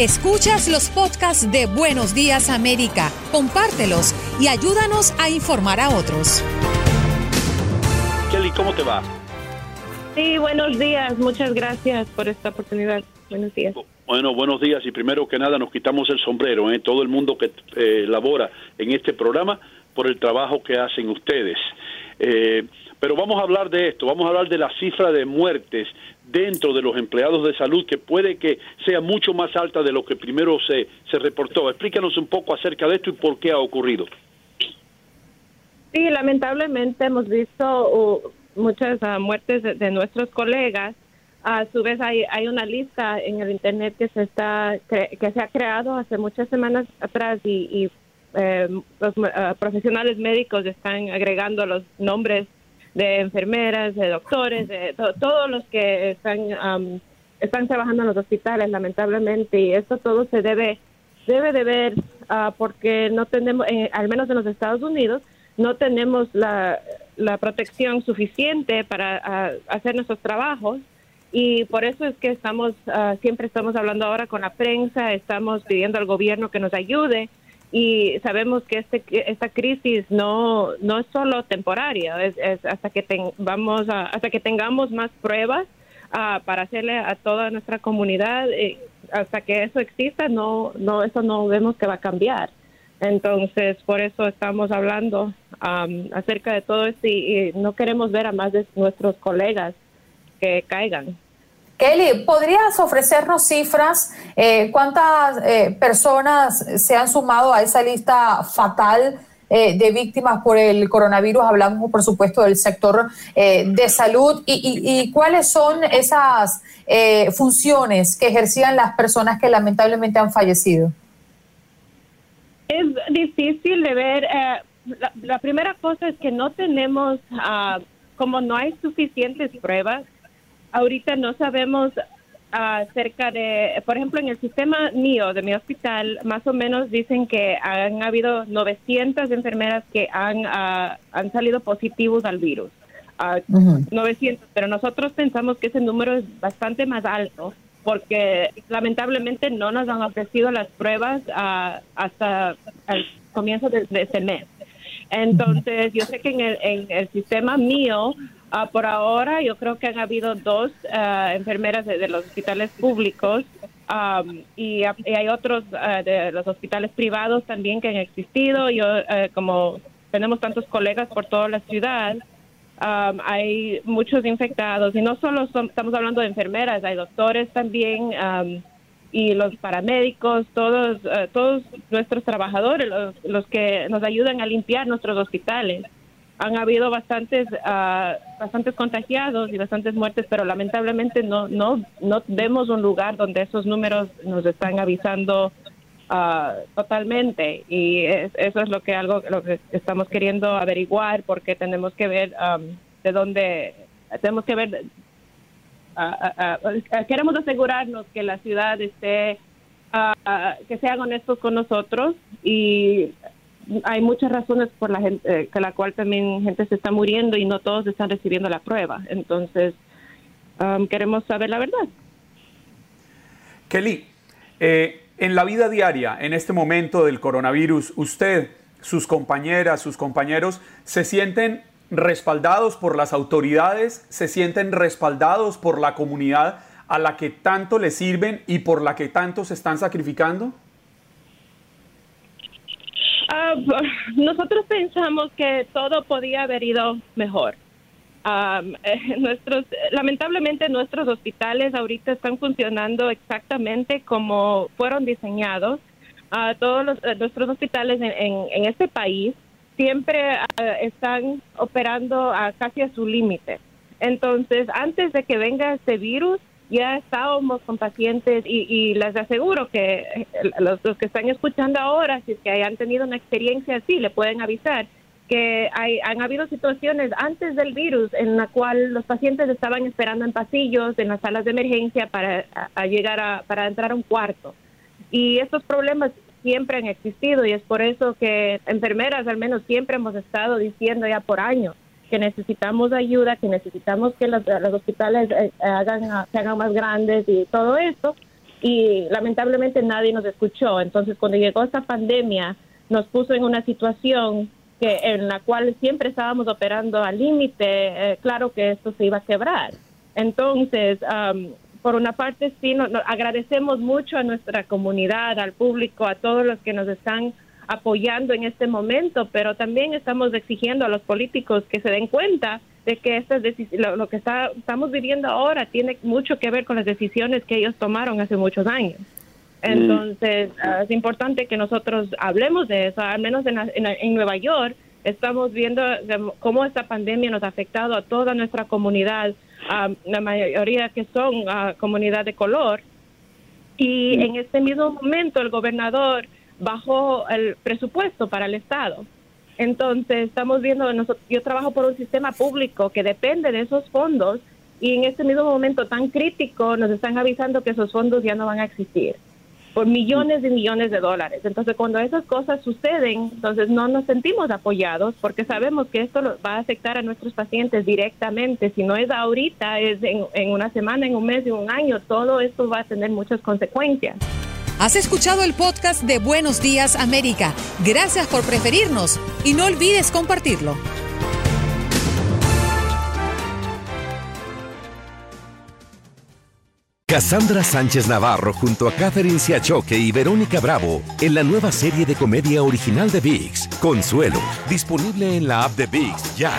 Escuchas los podcasts de Buenos Días América, compártelos y ayúdanos a informar a otros. Kelly, ¿cómo te va? Sí, buenos días. Muchas gracias por esta oportunidad. Buenos días. Bueno, buenos días y primero que nada nos quitamos el sombrero, ¿eh? todo el mundo que eh, labora en este programa por el trabajo que hacen ustedes. Eh, pero vamos a hablar de esto, vamos a hablar de la cifra de muertes dentro de los empleados de salud que puede que sea mucho más alta de lo que primero se, se reportó. Explícanos un poco acerca de esto y por qué ha ocurrido. Sí, lamentablemente hemos visto uh, muchas uh, muertes de, nuestros colegas. A su vez hay, hay una lista en el internet que se está que se ha creado hace muchas semanas atrás y, y, eh, los uh, profesionales médicos están agregando los nombres de enfermeras, de doctores, de to- todos los que están um, están trabajando en los hospitales, lamentablemente, y esto todo se debe debe de ver ah, porque no tenemos, eh, al menos en los Estados Unidos, no tenemos la, la protección suficiente para ah, hacer nuestros trabajos y por eso es que estamos ah, siempre estamos hablando ahora con la prensa, estamos pidiendo al gobierno que nos ayude y sabemos que este esta crisis no no es solo temporaria, es, es hasta que ten- vamos a- hasta que tengamos más pruebas ah, para hacerle a toda nuestra comunidad eh, hasta que eso exista no no eso no vemos que va a cambiar. Entonces por eso estamos hablando am, acerca de todo esto y, y no queremos ver a más de nuestros colegas que caigan Kelly, ¿podrías ofrecernos cifras? Eh, ¿Cuántas eh, personas se han sumado a esa lista fatal eh, de víctimas por el coronavirus? Hablamos, por supuesto, del sector eh, de salud. ¿Y, cuáles son esas eh, funciones que ejercían las personas que lamentablemente han fallecido? Es difícil de ver. la, la primera cosa es que no tenemos, ah, como no hay suficientes pruebas, ahorita no sabemos acerca de, por ejemplo, en el sistema mío, de mi hospital, más o menos dicen que han habido 900 enfermeras que han, ah, han salido positivos al virus. Ah, 900, pero nosotros pensamos que ese número es bastante más alto porque lamentablemente no nos han ofrecido las pruebas ah, hasta el comienzo de, de este mes. Entonces, yo sé que en el, en el sistema mío, ah, por ahora, yo creo que han habido dos ah, enfermeras de, los hospitales públicos am, y, ha- y hay otros ah, de los hospitales privados también que han existido. Yo, eh, como tenemos tantos colegas por toda la ciudad, Um, hay muchos infectados y no solo son- estamos hablando de enfermeras, hay doctores también um, y los paramédicos, todos eh, todos nuestros trabajadores, los, los que nos ayudan a limpiar nuestros hospitales. Han habido bastantes ah, bastantes contagiados y bastantes muertes, pero lamentablemente no no no vemos un lugar donde esos números nos están avisando ah, totalmente. Y eso es lo que algo lo que estamos queriendo averiguar porque tenemos que ver um, de dónde tenemos que ver ah, ah, queremos asegurarnos que la ciudad esté que sean honestos con nosotros y hay muchas razones por la gente, que la cual también gente se está muriendo y no todos están recibiendo la prueba. Entonces, um, queremos saber la verdad. Kelly, eh, en la vida diaria, en este momento del coronavirus, usted, sus compañeras, sus compañeros, ¿se sienten respaldados por las autoridades? ¿Se sienten respaldados por la comunidad a la que tanto le sirven y por la que tanto se están sacrificando? Ah, nosotros pensamos que todo podía haber ido mejor. Eh, nuestros, lamentablemente nuestros hospitales ahorita están funcionando exactamente como fueron diseñados. Uh, todos los, eh, nuestros hospitales en, en, este país siempre ah, están operando a casi a su límite. Entonces, antes de que venga este virus, ya estábamos con pacientes y, les aseguro que eh, los, que están escuchando ahora, si es que hayan tenido una experiencia así, le pueden avisar que hay, han habido situaciones antes del virus en la cual los pacientes estaban esperando en pasillos, en las salas de emergencia para llegar a, para entrar a un cuarto. Y estos problemas siempre han existido y es por eso que enfermeras al menos siempre hemos estado diciendo ya por años que necesitamos ayuda, que necesitamos que los, hospitales eh, hagan, se hagan más grandes y todo esto. Y lamentablemente nadie nos escuchó. Entonces, cuando llegó esta pandemia, nos puso en una situación que en la cual siempre estábamos operando al límite. Eh, claro que esto se iba a quebrar. Entonces, por una parte, sí, agradecemos mucho a nuestra comunidad, al público, a todos los que nos están apoyando en este momento, pero también estamos exigiendo a los políticos que se den cuenta de que estas lo, lo, que está, estamos viviendo ahora tiene mucho que ver con las decisiones que ellos tomaron hace muchos años. Mm. Entonces, ah, es importante que nosotros hablemos de eso, al menos en, en, Nueva York estamos viendo cómo esta pandemia nos ha afectado a toda nuestra comunidad, a la mayoría que son a comunidad de color. Y mm. en este mismo momento el gobernador bajó el presupuesto para el Estado. Entonces, estamos viendo, yo trabajo por un sistema público que depende de esos fondos y en este mismo momento tan crítico nos están avisando que esos fondos ya no van a existir por millones y millones de dólares. Entonces, cuando esas cosas suceden, entonces no nos sentimos apoyados porque sabemos que esto va a afectar a nuestros pacientes directamente. Si no es ahorita, es en, en una semana, en un mes, en un año, todo esto va a tener muchas consecuencias. Has escuchado el podcast de Buenos Días América. Gracias por preferirnos y no olvides compartirlo. Cassandra Sánchez Navarro junto a Catherine Siachoque y Verónica Bravo en la nueva serie de comedia original de VIX, Consuelo, disponible en la app de VIX ya.